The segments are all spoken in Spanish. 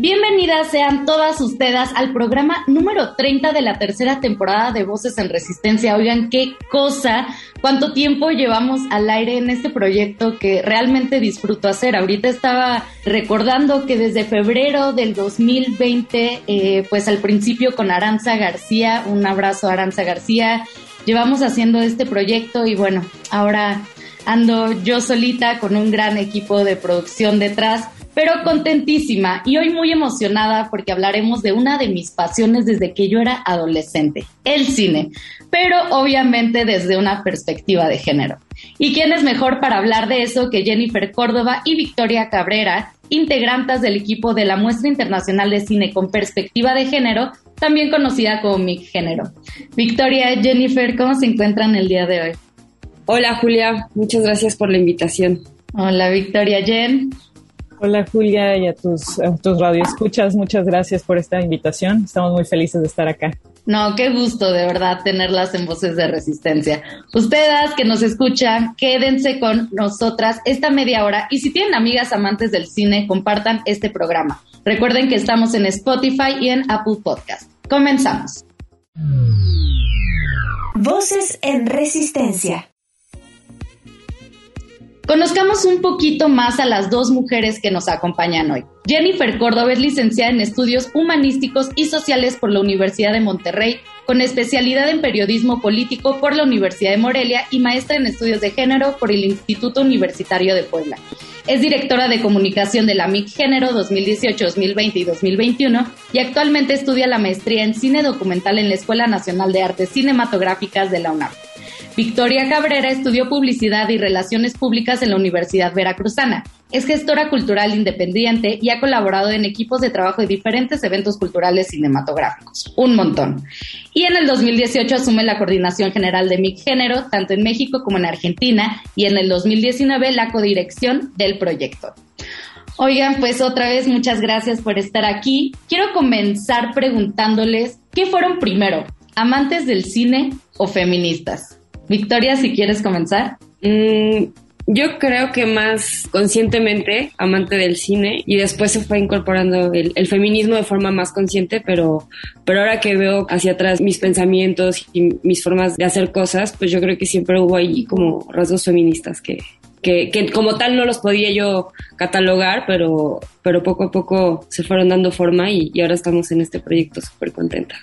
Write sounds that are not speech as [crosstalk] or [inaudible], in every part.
Bienvenidas sean todas ustedes al programa número 30 de la tercera temporada de Voces en Resistencia. Oigan, qué cosa, cuánto tiempo llevamos al aire en este proyecto que realmente disfruto hacer. Ahorita estaba recordando que desde febrero del 2020, eh, pues al principio con Aranza García, un abrazo a Aranza García, llevamos haciendo este proyecto y bueno, ahora ando yo solita con un gran equipo de producción detrás pero contentísima y hoy muy emocionada porque hablaremos de una de mis pasiones desde que yo era adolescente, el cine, pero obviamente desde una perspectiva de género. ¿Y quién es mejor para hablar de eso que Jennifer Córdoba y Victoria Cabrera, integrantes del equipo de la Muestra Internacional de Cine con Perspectiva de Género, también conocida como MIG Género? Victoria, Jennifer, ¿cómo se encuentran el día de hoy? Hola Julia, muchas gracias por la invitación. Hola Victoria, Jen. Hola Julia y a tus, a tus radioescuchas, muchas gracias por esta invitación. Estamos muy felices de estar acá. No, qué gusto de verdad tenerlas en Voces de Resistencia. Ustedes que nos escuchan, quédense con nosotras esta media hora y si tienen amigas amantes del cine, compartan este programa. Recuerden que estamos en Spotify y en Apple Podcast. Comenzamos. Voces en Resistencia. Conozcamos un poquito más a las dos mujeres que nos acompañan hoy. Jennifer Córdoba es licenciada en estudios humanísticos y sociales por la Universidad de Monterrey, con especialidad en periodismo político por la Universidad de Morelia y maestra en estudios de género por el Instituto Universitario de Puebla. Es directora de comunicación de la MIC Género 2018, 2020 y 2021 y actualmente estudia la maestría en cine documental en la Escuela Nacional de Artes Cinematográficas de la UNAM. Victoria Cabrera estudió publicidad y relaciones públicas en la Universidad Veracruzana. Es gestora cultural independiente y ha colaborado en equipos de trabajo de diferentes eventos culturales cinematográficos. Un montón. Y en el 2018 asume la coordinación general de MIC Género, tanto en México como en Argentina, y en el 2019 la codirección del proyecto. Oigan, pues otra vez muchas gracias por estar aquí. Quiero comenzar preguntándoles, ¿qué fueron primero? ¿Amantes del cine o feministas? Victoria, si quieres comenzar. Mm, yo creo que más conscientemente amante del cine y después se fue incorporando el, feminismo de forma más consciente, pero, pero ahora que veo hacia atrás mis pensamientos y mis formas de hacer cosas, pues yo creo que siempre hubo ahí como rasgos feministas que, que, que, como tal no los podía yo catalogar, pero, pero poco a poco se fueron dando forma y, y ahora estamos en este proyecto súper contenta.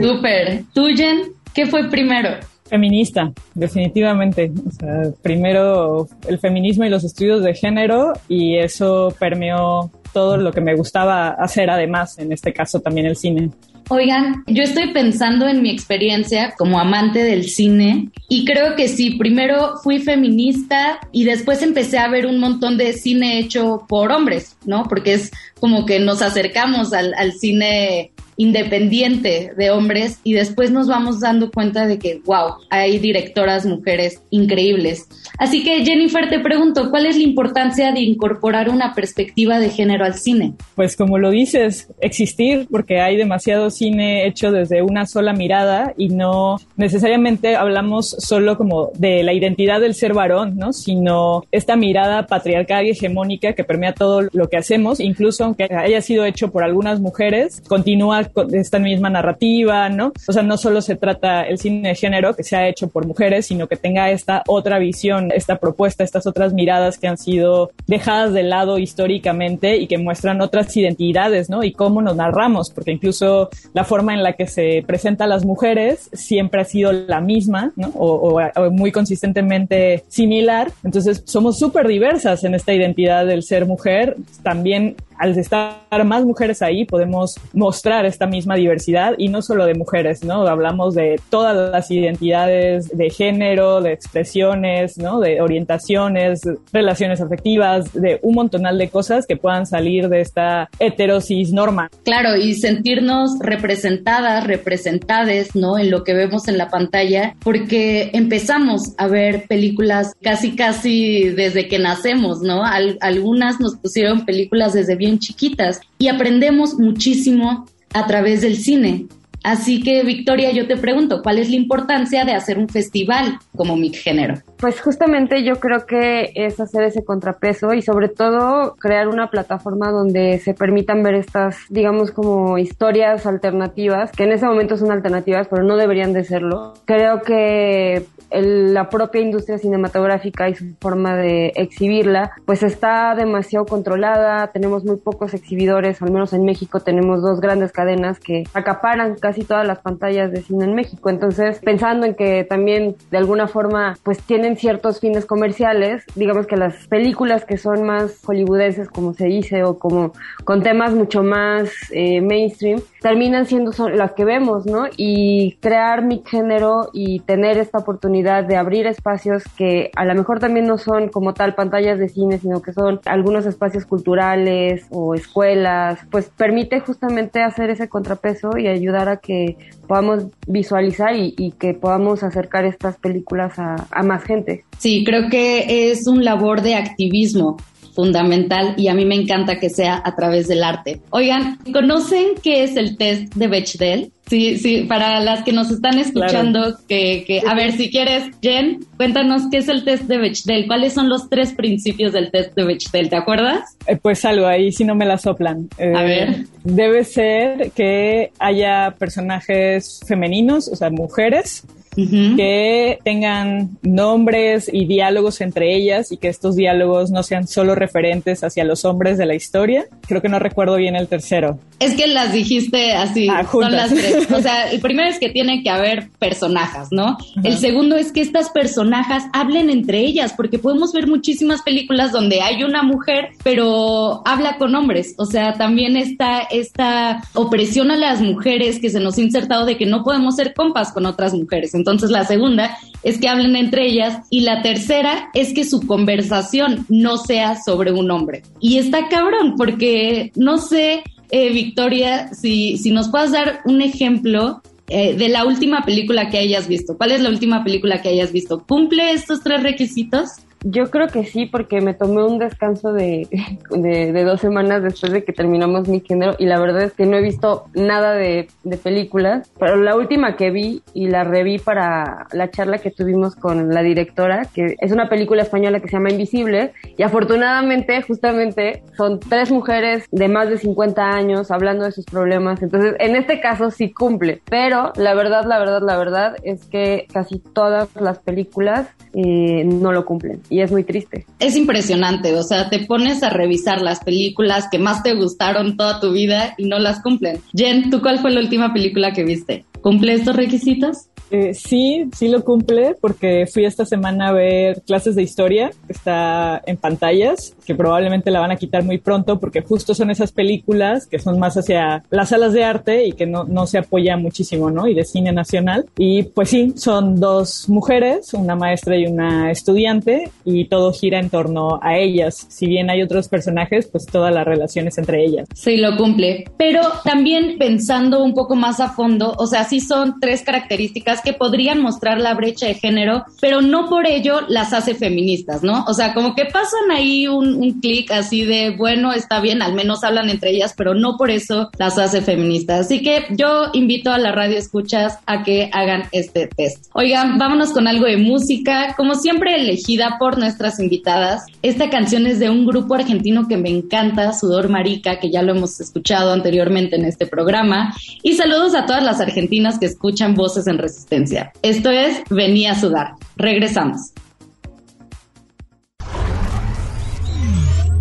Súper. ¿Tú, Jen? ¿Qué fue primero? Feminista, definitivamente. O sea, primero el feminismo y los estudios de género y eso permeó todo lo que me gustaba hacer además, en este caso también el cine. Oigan, yo estoy pensando en mi experiencia como amante del cine y creo que sí, primero fui feminista y después empecé a ver un montón de cine hecho por hombres, ¿no? Porque es como que nos acercamos al, al cine independiente de hombres y después nos vamos dando cuenta de que, wow, hay directoras mujeres increíbles. Así que Jennifer, te pregunto, ¿cuál es la importancia de incorporar una perspectiva de género al cine? Pues como lo dices, existir, porque hay demasiado cine hecho desde una sola mirada y no necesariamente hablamos solo como de la identidad del ser varón, ¿no? Sino esta mirada patriarcal y hegemónica que permea todo lo que hacemos, incluso aunque haya sido hecho por algunas mujeres, continúa esta misma narrativa, ¿no? O sea, no solo se trata el cine de género que se ha hecho por mujeres, sino que tenga esta otra visión, esta propuesta, estas otras miradas que han sido dejadas de lado históricamente y que muestran otras identidades, ¿no? Y cómo nos narramos, porque incluso la forma en la que se presenta a las mujeres siempre ha sido la misma, ¿no? O, o muy consistentemente similar. Entonces, somos súper diversas en esta identidad del ser mujer. También al estar más mujeres ahí podemos mostrar esta misma diversidad y no solo de mujeres, ¿no? Hablamos de todas las identidades de género, de expresiones, ¿no? De orientaciones, relaciones afectivas, de un montonal de cosas que puedan salir de esta heterosis norma. Claro, y sentirnos representadas, representades, ¿no? En lo que vemos en la pantalla, porque empezamos a ver películas casi, casi desde que nacemos, ¿no? algunas nos pusieron películas desde bien chiquitas y aprendemos muchísimo a través del cine. Así que, Victoria, yo te pregunto, ¿cuál es la importancia de hacer un festival como mi género? Pues justamente yo creo que es hacer ese contrapeso y sobre todo crear una plataforma donde se permitan ver estas, digamos, como historias alternativas, que en ese momento son alternativas, pero no deberían de serlo. Creo que la propia industria cinematográfica y su forma de exhibirla, pues está demasiado controlada, tenemos muy pocos exhibidores, al menos en México tenemos dos grandes cadenas que acaparan casi todas las pantallas de cine en México. Entonces, pensando en que también de alguna forma pues tienen ciertos fines comerciales, digamos que las películas que son más hollywoodenses, como se dice, o como con temas mucho más eh, mainstream, terminan siendo las que vemos, ¿no? Y crear mi género y tener esta oportunidad de abrir espacios que a lo mejor también no son como tal pantallas de cine, sino que son algunos espacios culturales o escuelas, pues permite justamente hacer ese contrapeso y ayudar a que podamos visualizar y, que podamos acercar estas películas a, a más gente. Sí, creo que es un labor de activismo fundamental y a mí me encanta que sea a través del arte. Oigan, ¿conocen qué es el test de Bechdel? Sí, sí, para las que nos están escuchando, que, que, a ver, si quieres, Jen, cuéntanos qué es el test de Bechdel, cuáles son los tres principios del test de Bechdel, ¿te acuerdas? Eh, pues algo ahí, si no me la soplan. a eh, ver. Debe ser que haya personajes femeninos, o sea, mujeres, que tengan nombres y diálogos entre ellas y que estos diálogos no sean solo referentes hacia los hombres de la historia. Creo que no recuerdo bien el tercero. Es que las dijiste así, ah, son las tres. [laughs] O sea, el primero es que tiene que haber personajes, ¿no? El segundo es que estas personajes hablen entre ellas, porque podemos ver muchísimas películas donde hay una mujer, pero habla con hombres. O sea, también está esta opresión a las mujeres que se nos ha insertado de que no podemos ser compas con otras mujeres. Entonces la segunda es que hablen entre ellas y la tercera es que su conversación no sea sobre un hombre. Y está cabrón porque no sé, eh, Victoria, si, si nos puedes dar un ejemplo eh, de la última película que hayas visto. ¿Cuál es la última película que hayas visto? ¿Cumple estos tres requisitos? Yo creo que sí, porque me tomé un descanso [laughs] de, de, dos semanas después de que terminamos mi género y la verdad es que no he visto nada de, de, películas, pero la última que vi y la reví para la charla que tuvimos con la directora, que es una película española que se llama Invisible y afortunadamente justamente son tres mujeres de más de 50 años hablando de sus problemas, entonces en este caso sí cumple, pero la verdad, la verdad, la verdad es que casi todas las películas eh, no lo cumplen y es muy triste. Es impresionante, o sea, te pones a revisar las películas que más te gustaron toda tu vida y no las cumplen. Jen, ¿tú cuál fue la última película que viste? ¿Cumple estos requisitos? Eh, sí, sí lo cumple porque fui esta semana a ver clases de historia que está en pantallas, que probablemente la van a quitar muy pronto porque justo son esas películas que son más hacia las salas de arte y que no, no se apoya muchísimo, ¿no? Y de cine nacional. Y pues sí, son dos mujeres, una maestra y una estudiante, y todo gira en torno a ellas. Si bien hay otros personajes, pues todas las relaciones entre ellas. Sí, lo cumple. Pero también pensando un poco más a fondo, o sea, sí son tres características que podrían mostrar la brecha de género, pero no por ello las hace feministas, ¿no? O sea, como que pasan ahí un, un clic así de, bueno, está bien, al menos hablan entre ellas, pero no por eso las hace feministas. Así que yo invito a la radio escuchas a que hagan este test. Oigan, vámonos con algo de música, como siempre elegida por nuestras invitadas. Esta canción es de un grupo argentino que me encanta, Sudor Marica, que ya lo hemos escuchado anteriormente en este programa. Y saludos a todas las argentinas que escuchan voces en resistencia esto es Venía a sudar. Regresamos.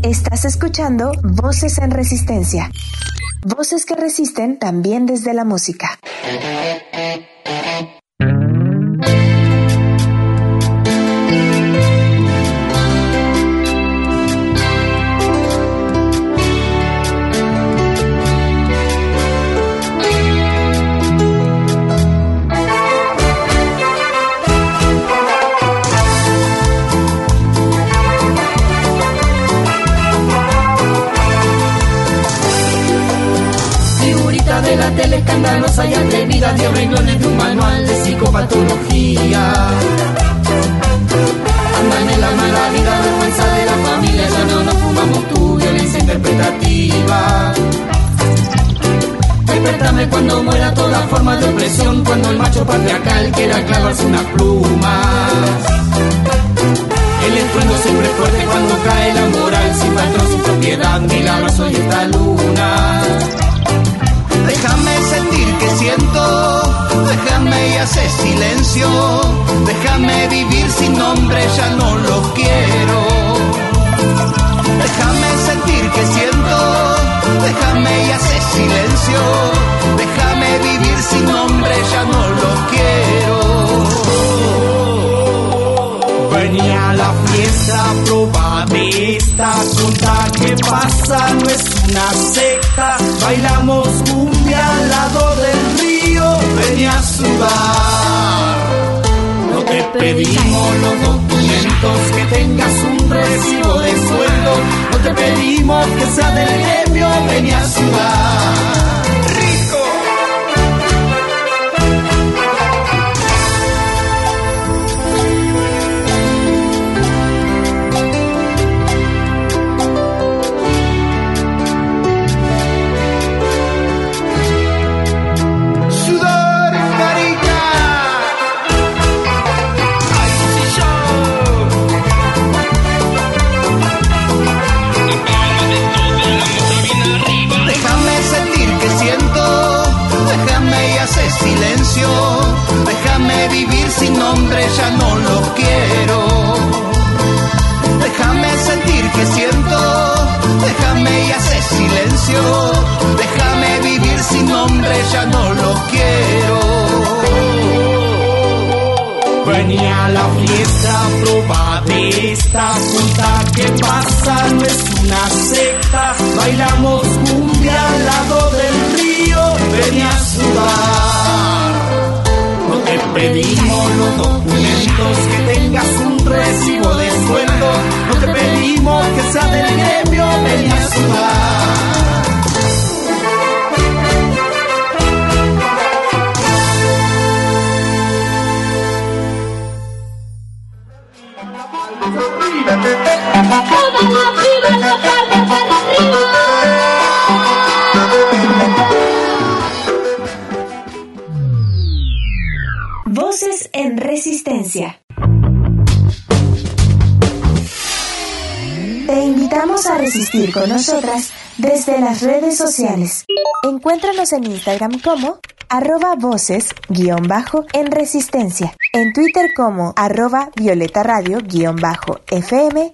Estás escuchando Voces en Resistencia. Voces que resisten también desde la música. Escandalosa y atrevida, de renglones de un manual de psicopatología. Andan en la mala vida, vergüenza de la familia, ya no nos fumamos tu violencia interpretativa. Despertame cuando muera toda forma de opresión, cuando el macho patriarcal quiera clavarse unas plumas. El estruendo siempre fuerte cuando cae la moral, sin patrón, sin propiedad, milagros soy esta luna. Déjame siento, déjame y hace silencio, déjame vivir sin nombre, ya no lo quiero. Déjame sentir que siento, déjame y hace silencio, déjame vivir sin nombre, ya no lo quiero. Venía a la fiesta, proba esta junta que pasa, no es una secta. Bailamos cumbia al lado del río, venía a sudar. No te pedimos los documentos, que tengas un recibo de sueldo. No te pedimos que sea del gremio, venía a sudar. De esta junta que pasa, no es una secta. Bailamos cumbia al lado del río, venía a sudar. No te pedimos los documentos, que tengas un recibo de sueldo. No te pedimos que sea del gremio, venía a sudar. Voces en Resistencia. Te invitamos a resistir con nosotras desde las redes sociales. Encuéntranos en Instagram como arroba voces guion bajo en resistencia, en Twitter como arroba violeta radio guion bajo fm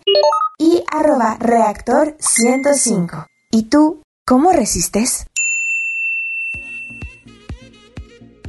y arroba reactor 105. ¿Y tú, cómo resistes?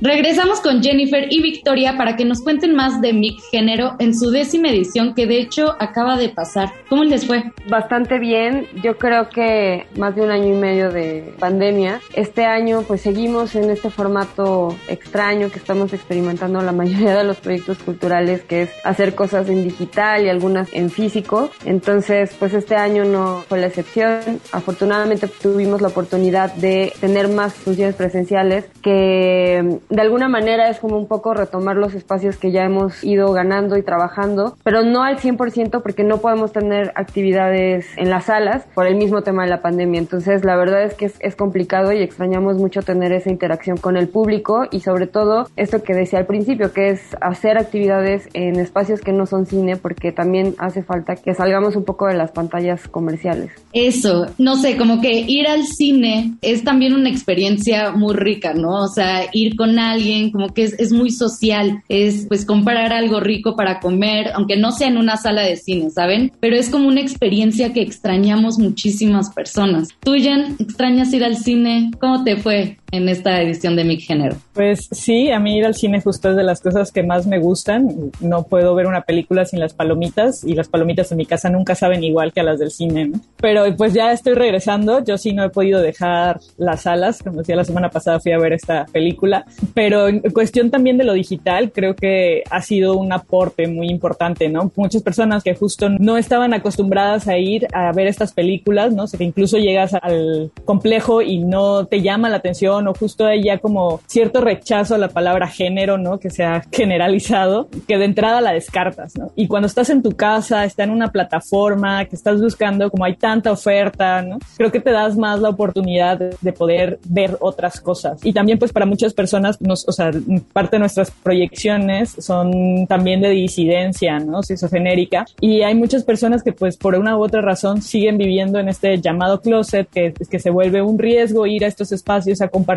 Regresamos con Jennifer y Victoria para que nos cuenten más de Mic Género en su décima edición que de hecho acaba de pasar. ¿Cómo les fue? Bastante bien, yo creo que más de un año y medio de pandemia. Este año pues seguimos en este formato extraño que estamos experimentando la mayoría de los proyectos culturales, que es hacer cosas en digital y algunas en físico. Entonces pues este año no fue la excepción. Afortunadamente tuvimos la oportunidad de tener más funciones presenciales que de alguna manera es como un poco retomar los espacios que ya hemos ido ganando y trabajando, pero no al 100% porque no podemos tener actividades en las salas por el mismo tema de la pandemia. Entonces, la verdad es que es, es complicado y extrañamos mucho tener esa interacción con el público y sobre todo esto que decía al principio, que es hacer actividades en espacios que no son cine porque también hace falta que salgamos un poco de las pantallas comerciales. Eso, no sé, como que ir al cine es también una experiencia muy rica, ¿no? O sea, ir con alguien, como que es, es muy social, es pues comprar algo rico para comer, aunque no sea en una sala de cine, ¿saben? Pero es como una experiencia que extrañamos muchísimas personas. ¿Tú, Jen, extrañas ir al cine? ¿Cómo te fue en esta edición de Mi Género? Pues sí, a mí ir al cine justo es de las cosas que más me gustan. No puedo ver una película sin las palomitas y las palomitas en mi casa nunca saben igual que a las del cine. ¿no? Pero pues ya estoy regresando. Yo sí no he podido dejar las salas. Como decía la semana pasada fui a ver esta película. Pero en cuestión también de lo digital, creo que ha sido un aporte muy importante, ¿no? Muchas personas que justo no estaban acostumbradas a ir a ver estas películas, ¿no? O sea, que incluso llegas al complejo y no te llama la atención discriminación o justo hay ya como cierto rechazo a la palabra género, ¿no? Que se ha generalizado, que de entrada la descartas, ¿no? Y cuando estás en tu casa, está en una plataforma, que estás buscando, como hay tanta oferta, ¿no? Creo que te das más la oportunidad de, poder ver otras cosas. Y también pues para muchas personas, nos, o sea, parte de nuestras proyecciones son también de disidencia, ¿no? Esquizofenérica. Y hay muchas personas que pues por una u otra razón siguen viviendo en este llamado closet, que, que se vuelve un riesgo ir a estos espacios a compartir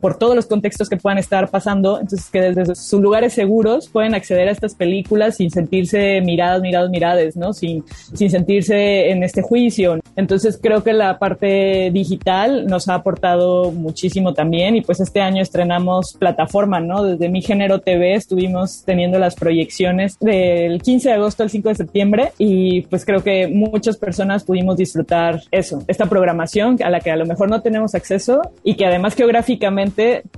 por todos los contextos que puedan estar pasando. Entonces que desde sus lugares seguros pueden acceder a estas películas sin sentirse miradas, mirados, mirades, ¿no? Sin, sin sentirse en este juicio. Entonces creo que la parte digital nos ha aportado muchísimo también y pues este año estrenamos plataforma, ¿no? Desde Mi Género TV estuvimos teniendo las proyecciones del 15 de agosto al 5 de septiembre y pues creo que muchas personas pudimos disfrutar eso, esta programación a la que a lo mejor no tenemos acceso y que además geográficamente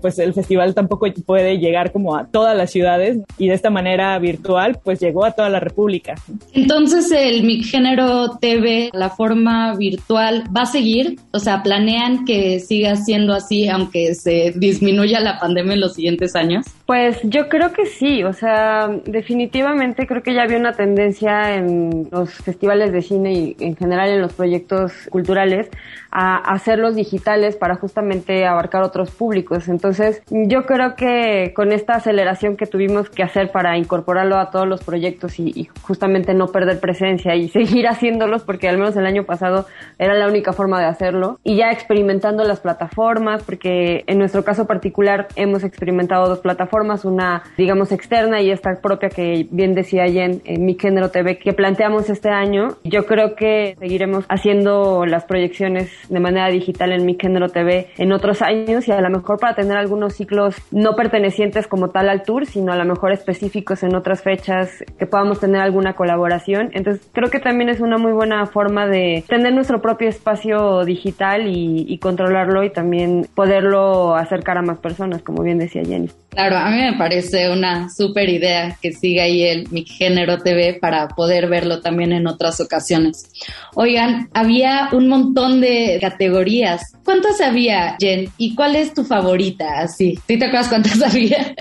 pues el festival tampoco puede llegar como a todas las ciudades y de esta manera virtual pues llegó a toda la República. Entonces el Mi Género TV, la forma virtual, ¿va a seguir? O sea, ¿planean que siga siendo así aunque se disminuya la pandemia en los siguientes años? Pues yo creo que sí, o sea, definitivamente creo que ya había una tendencia en los festivales de cine y en general en los proyectos culturales a hacerlos digitales para justamente abarcar otros públicos. Entonces, yo creo que con esta aceleración que tuvimos que hacer para incorporarlo a todos los proyectos y, justamente no perder presencia y [laughs] seguir haciéndolos, porque al menos el año pasado era la única forma de hacerlo, y ya experimentando las plataformas, porque en nuestro caso particular hemos experimentado dos plataformas, una digamos externa y esta propia que bien decía Jen, en Mi Género TV, que planteamos este año. Yo creo que seguiremos haciendo las proyecciones de manera digital en Mi Género TV en otros años y a lo mejor para tener algunos ciclos no pertenecientes como tal al tour, sino a lo mejor específicos en otras fechas que podamos tener alguna colaboración. Entonces creo que también es una muy buena forma de tener nuestro propio espacio digital y, y controlarlo y también poderlo acercar a más personas, como bien decía Jenny. Claro, a mí me parece una súper idea que siga ahí el Mi Género TV para poder verlo también en otras ocasiones. Oigan, había un montón de categorías. ¿Cuántas había, Jen? ¿Y cuál es tu favorita? Así, ¿sí te acuerdas cuántas [laughs] había?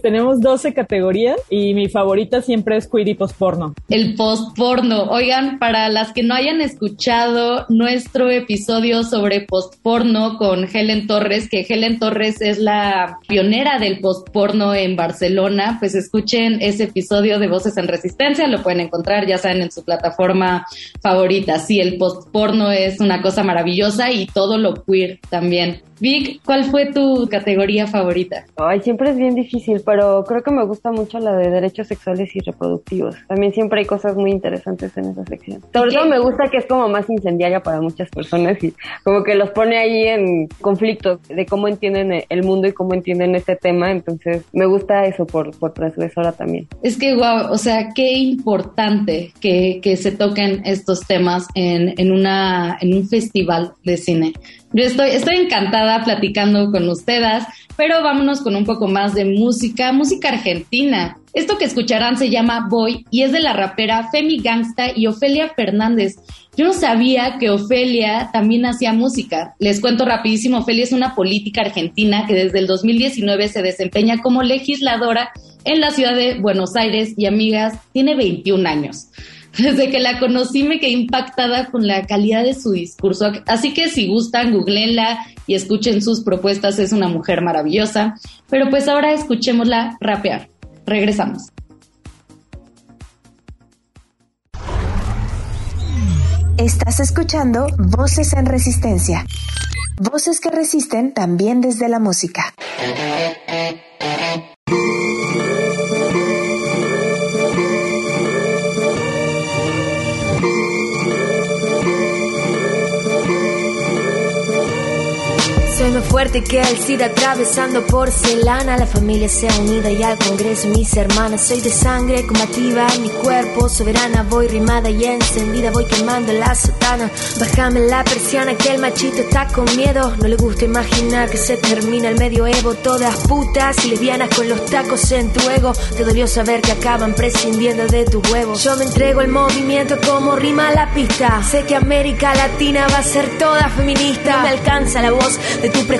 Tenemos 12 categorías y mi favorita siempre es queer y postporno. El postporno. Oigan, para las que no hayan escuchado nuestro episodio sobre postporno con Helen Torres, que Helen Torres es la pionera del postporno en Barcelona, pues escuchen ese episodio de Voces en Resistencia, lo pueden encontrar, ya saben, en su plataforma favorita. Sí, el postporno es una cosa maravillosa y todo lo queer también. Vic, ¿cuál fue tu categoría favorita? Ay, siempre es bien difícil, pero creo que me gusta mucho la de derechos sexuales y reproductivos. También siempre hay cosas muy interesantes en esa sección. Sobre todo me gusta que es como más incendiaria para muchas personas y como que los pone ahí en conflictos de cómo entienden el mundo y cómo entienden este tema. Entonces me gusta eso por, por transgresora también. Es que, wow, o sea, qué importante que, que se toquen estos temas en, en, una, en un festival de cine. Yo estoy, estoy encantada platicando con ustedes, pero vámonos con un poco más de música, música argentina. Esto que escucharán se llama Boy y es de la rapera Femi Gangsta y Ofelia Fernández. Yo no sabía que Ofelia también hacía música. Les cuento rapidísimo, Ofelia es una política argentina que desde el 2019 se desempeña como legisladora en la ciudad de Buenos Aires y amigas, tiene 21 años. Desde que la conocí me quedé impactada con la calidad de su discurso. Así que si gustan, googleenla y escuchen sus propuestas. Es una mujer maravillosa. Pero pues ahora escuchémosla rapear. Regresamos. Estás escuchando Voces en Resistencia. Voces que resisten también desde la música. Fuerte que el SIDA atravesando porcelana. La familia sea unida y al Congreso mis hermanas. Soy de sangre combativa mi cuerpo soberana. Voy rimada y encendida, voy quemando la sotana. Bájame la persiana que el machito está con miedo. No le gusta imaginar que se termina el medioevo. Todas putas y lesbianas con los tacos en tu ego. Te dolió saber que acaban prescindiendo de tu huevo. Yo me entrego el movimiento como rima la pista. Sé que América Latina va a ser toda feminista. Me alcanza la voz de tu prejuicio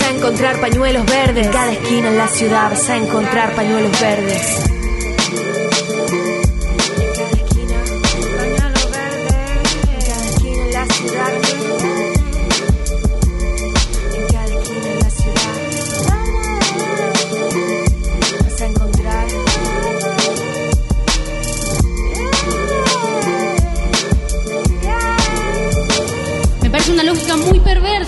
a encontrar pañuelos verdes. Cada esquina en la ciudad vas a encontrar pañuelos verdes.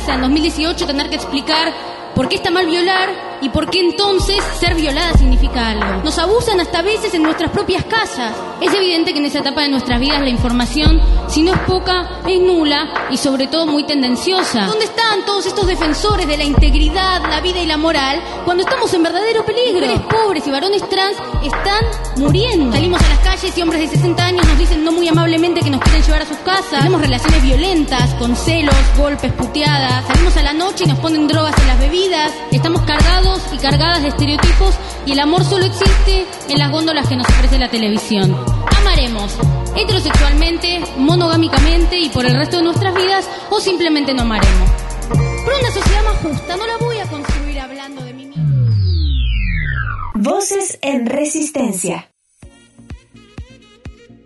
Perversa en 2018 tener que explicar por qué está mal violar y por qué entonces ser violada significa algo. Nos abusan hasta veces en nuestras propias casas. Es evidente que en esa etapa de nuestras vidas la información, si no es poca, es nula y sobre todo muy tendenciosa. ¿Dónde están todos estos defensores de la integridad, la vida y la moral cuando estamos en verdadero peligro? Mujeres pobres y varones trans están muriendo. Salimos a las calles y hombres de 60 años nos dicen no muy amablemente que nos quieren llevar a sus casas. Tenemos relaciones violentas, con celos, golpes, puteadas. Salimos a la noche y nos ponen drogas en las bebidas. Estamos cargados y cargadas de estereotipos y el amor solo existe en las góndolas que nos ofrece la televisión. Amaremos heterosexualmente, monogámicamente y por el resto de nuestras vidas o simplemente no amaremos. Por una sociedad más justa no la voy a construir hablando de mí mismo. Voces en resistencia.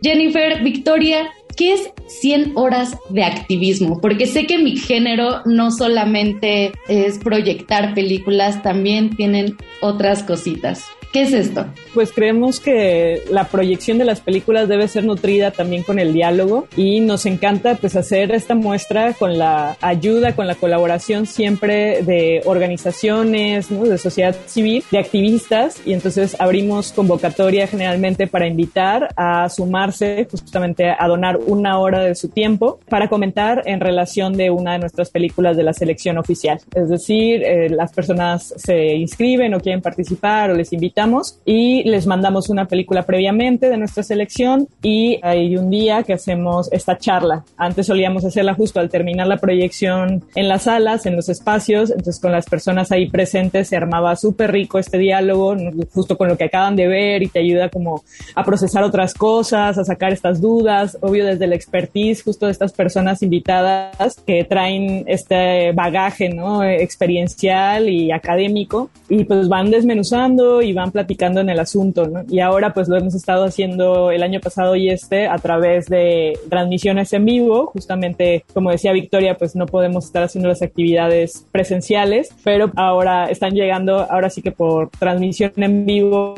Jennifer, Victoria, ¿qué es 100 horas de activismo? Porque sé que mi género no solamente es proyectar películas, también tienen otras cositas. ¿Qué es esto? Pues creemos que la proyección de las películas debe ser nutrida también con el diálogo y nos encanta pues hacer esta muestra con la ayuda, con la colaboración siempre de organizaciones, de sociedad civil, de activistas y entonces abrimos convocatoria generalmente para invitar a sumarse justamente a donar una hora de su tiempo para comentar en relación de una de nuestras películas de la selección oficial. Es decir, eh, las personas se inscriben o quieren participar o les invitan y les mandamos una película previamente de nuestra selección y hay un día que hacemos esta charla. Antes solíamos hacerla justo al terminar la proyección en las salas, en los espacios, entonces con las personas ahí presentes se armaba súper rico este diálogo, justo con lo que acaban de ver y te ayuda como a procesar otras cosas, a sacar estas dudas, obvio desde la expertise justo de estas personas invitadas que traen este bagaje, ¿no? Experiencial y académico y pues van desmenuzando y van platicando en el asunto, ¿no? Y ahora pues lo hemos estado haciendo el año pasado y este a través de transmisiones en vivo, justamente como decía Victoria, pues no podemos estar haciendo las actividades presenciales, pero ahora están llegando, ahora sí que por transmisión en vivo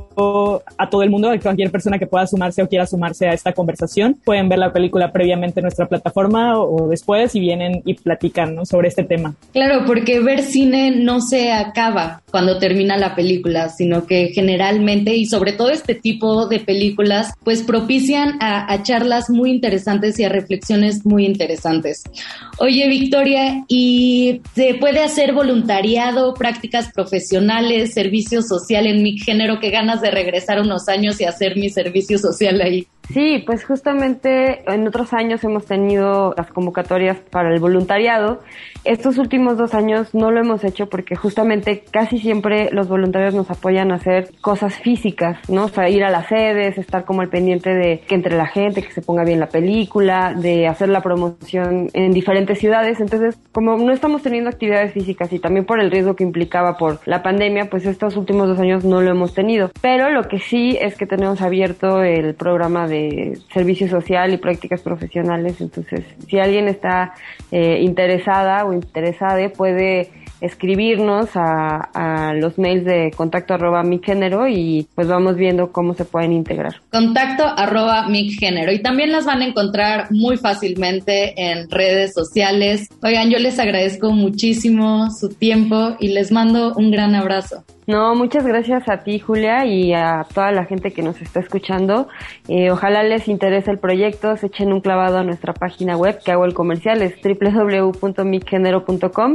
a todo el mundo, a cualquier persona que pueda sumarse o quiera sumarse a esta conversación, pueden ver la película previamente en nuestra plataforma o, después y vienen y platican sobre este tema. Claro, porque ver cine no se acaba cuando termina la película, sino que generalmente y sobre todo este tipo de películas pues propician a, charlas muy interesantes y a reflexiones muy interesantes. Oye Victoria, ¿y se puede hacer voluntariado, prácticas profesionales, servicio social en mi género? que ganas de regresar unos años y hacer mi servicio social ahí. Sí, pues justamente en otros años hemos tenido las convocatorias para el voluntariado. Estos últimos dos años no lo hemos hecho porque justamente casi siempre los voluntarios nos apoyan a hacer cosas físicas, ¿no? O sea, ir a las sedes, estar como al pendiente de que entre la gente, que se ponga bien la película, de hacer la promoción en diferentes ciudades. Entonces, como no estamos teniendo actividades físicas y también por el riesgo que implicaba por la pandemia, pues estos últimos dos años no lo hemos tenido. Pero lo que sí es que tenemos abierto el programa de servicio social y prácticas profesionales. Entonces, si alguien está eh, interesada o interesada, puede escribirnos a, los mails de contacto arroba mi género y pues vamos viendo cómo se pueden integrar. Contacto arroba mi género y también las van a encontrar muy fácilmente en redes sociales. Oigan, yo les agradezco muchísimo su tiempo y les mando un gran abrazo. No, muchas gracias a ti, Julia, y a toda la gente que nos está escuchando. Eh, ojalá les interese el proyecto, se echen un clavado a nuestra página web, que hago el comercial, es www.micgénero.com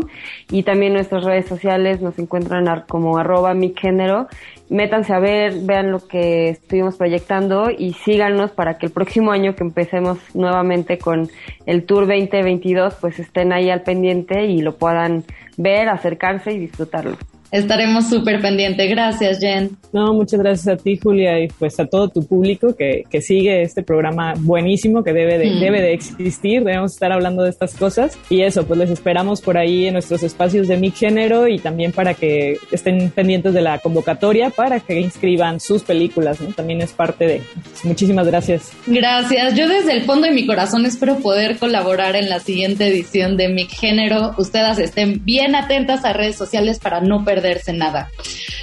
y también nuestras redes sociales nos encuentran como arroba micgénero. Métanse a ver, vean lo que estuvimos proyectando y síganos para que el próximo año que empecemos nuevamente con el Tour 2022, pues estén ahí al pendiente y lo puedan ver, acercarse y disfrutarlo. Estaremos súper pendientes. Gracias, Jen. No, muchas gracias a ti, Julia, y pues a todo tu público que, que sigue este programa buenísimo que debe de, mm. debe de existir. Debemos estar hablando de estas cosas. Y eso, pues les esperamos por ahí en nuestros espacios de mi género y también para que estén pendientes de la convocatoria para que inscriban sus películas. ¿no? También es parte de. muchísimas gracias. Gracias. Yo desde el fondo de mi corazón espero poder colaborar en la siguiente edición de mi género. Ustedes estén bien atentas a redes sociales para no perder perderse nada.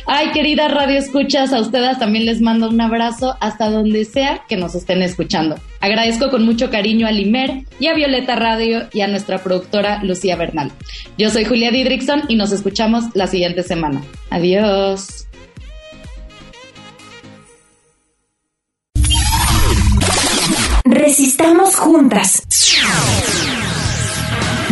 Ay, querida Radio Escuchas, a ustedes también les mando un abrazo hasta donde sea que nos estén escuchando. Agradezco con mucho cariño a Limer y a Violeta Radio y a nuestra productora Lucía Bernal. Yo soy Julia Didrickson y nos escuchamos la siguiente semana. Adiós. Resistamos juntas.